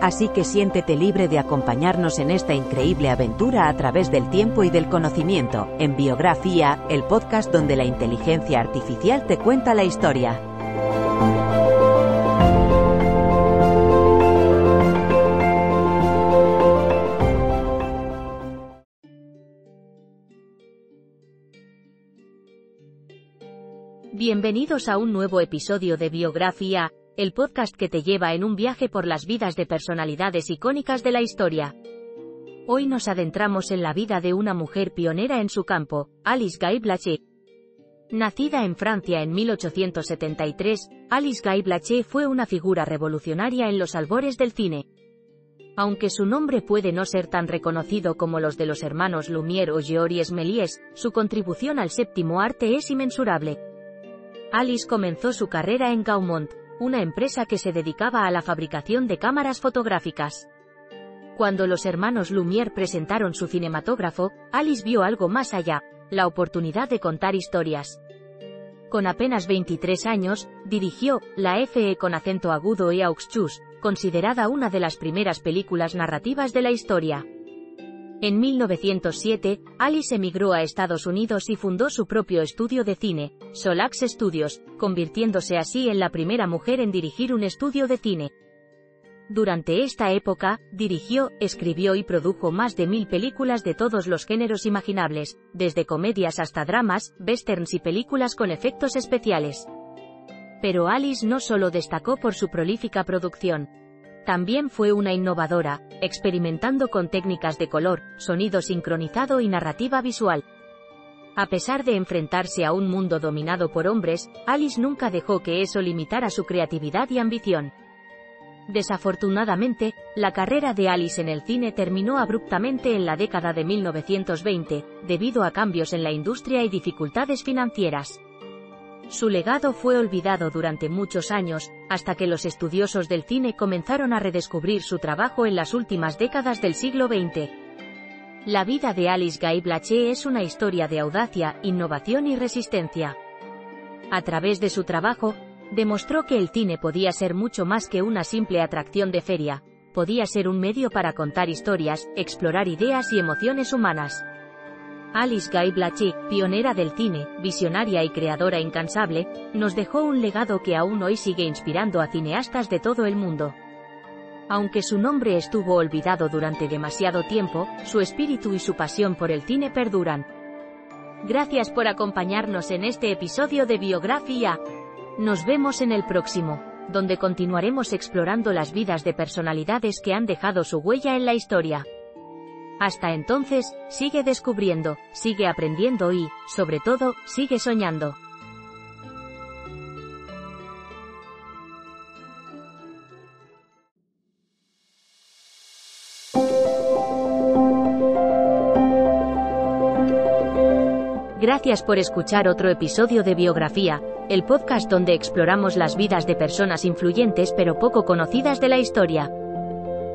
Así que siéntete libre de acompañarnos en esta increíble aventura a través del tiempo y del conocimiento, en Biografía, el podcast donde la inteligencia artificial te cuenta la historia. Bienvenidos a un nuevo episodio de Biografía, el podcast que te lleva en un viaje por las vidas de personalidades icónicas de la historia. Hoy nos adentramos en la vida de una mujer pionera en su campo, Alice Guy Blaché. Nacida en Francia en 1873, Alice Guy Blaché fue una figura revolucionaria en los albores del cine. Aunque su nombre puede no ser tan reconocido como los de los hermanos Lumière o Georges Méliès, su contribución al séptimo arte es inmensurable. Alice comenzó su carrera en Gaumont, una empresa que se dedicaba a la fabricación de cámaras fotográficas. Cuando los hermanos Lumière presentaron su cinematógrafo, Alice vio algo más allá, la oportunidad de contar historias. Con apenas 23 años, dirigió La FE con acento agudo e Auxchus, considerada una de las primeras películas narrativas de la historia. En 1907, Alice emigró a Estados Unidos y fundó su propio estudio de cine, Solax Studios, convirtiéndose así en la primera mujer en dirigir un estudio de cine. Durante esta época, dirigió, escribió y produjo más de mil películas de todos los géneros imaginables, desde comedias hasta dramas, westerns y películas con efectos especiales. Pero Alice no solo destacó por su prolífica producción, también fue una innovadora, experimentando con técnicas de color, sonido sincronizado y narrativa visual. A pesar de enfrentarse a un mundo dominado por hombres, Alice nunca dejó que eso limitara su creatividad y ambición. Desafortunadamente, la carrera de Alice en el cine terminó abruptamente en la década de 1920, debido a cambios en la industria y dificultades financieras. Su legado fue olvidado durante muchos años, hasta que los estudiosos del cine comenzaron a redescubrir su trabajo en las últimas décadas del siglo XX. La vida de Alice Guy Blaché es una historia de audacia, innovación y resistencia. A través de su trabajo, demostró que el cine podía ser mucho más que una simple atracción de feria, podía ser un medio para contar historias, explorar ideas y emociones humanas. Alice Guy Blaché, pionera del cine, visionaria y creadora incansable, nos dejó un legado que aún hoy sigue inspirando a cineastas de todo el mundo. Aunque su nombre estuvo olvidado durante demasiado tiempo, su espíritu y su pasión por el cine perduran. Gracias por acompañarnos en este episodio de Biografía. Nos vemos en el próximo, donde continuaremos explorando las vidas de personalidades que han dejado su huella en la historia. Hasta entonces, sigue descubriendo, sigue aprendiendo y, sobre todo, sigue soñando. Gracias por escuchar otro episodio de Biografía, el podcast donde exploramos las vidas de personas influyentes pero poco conocidas de la historia.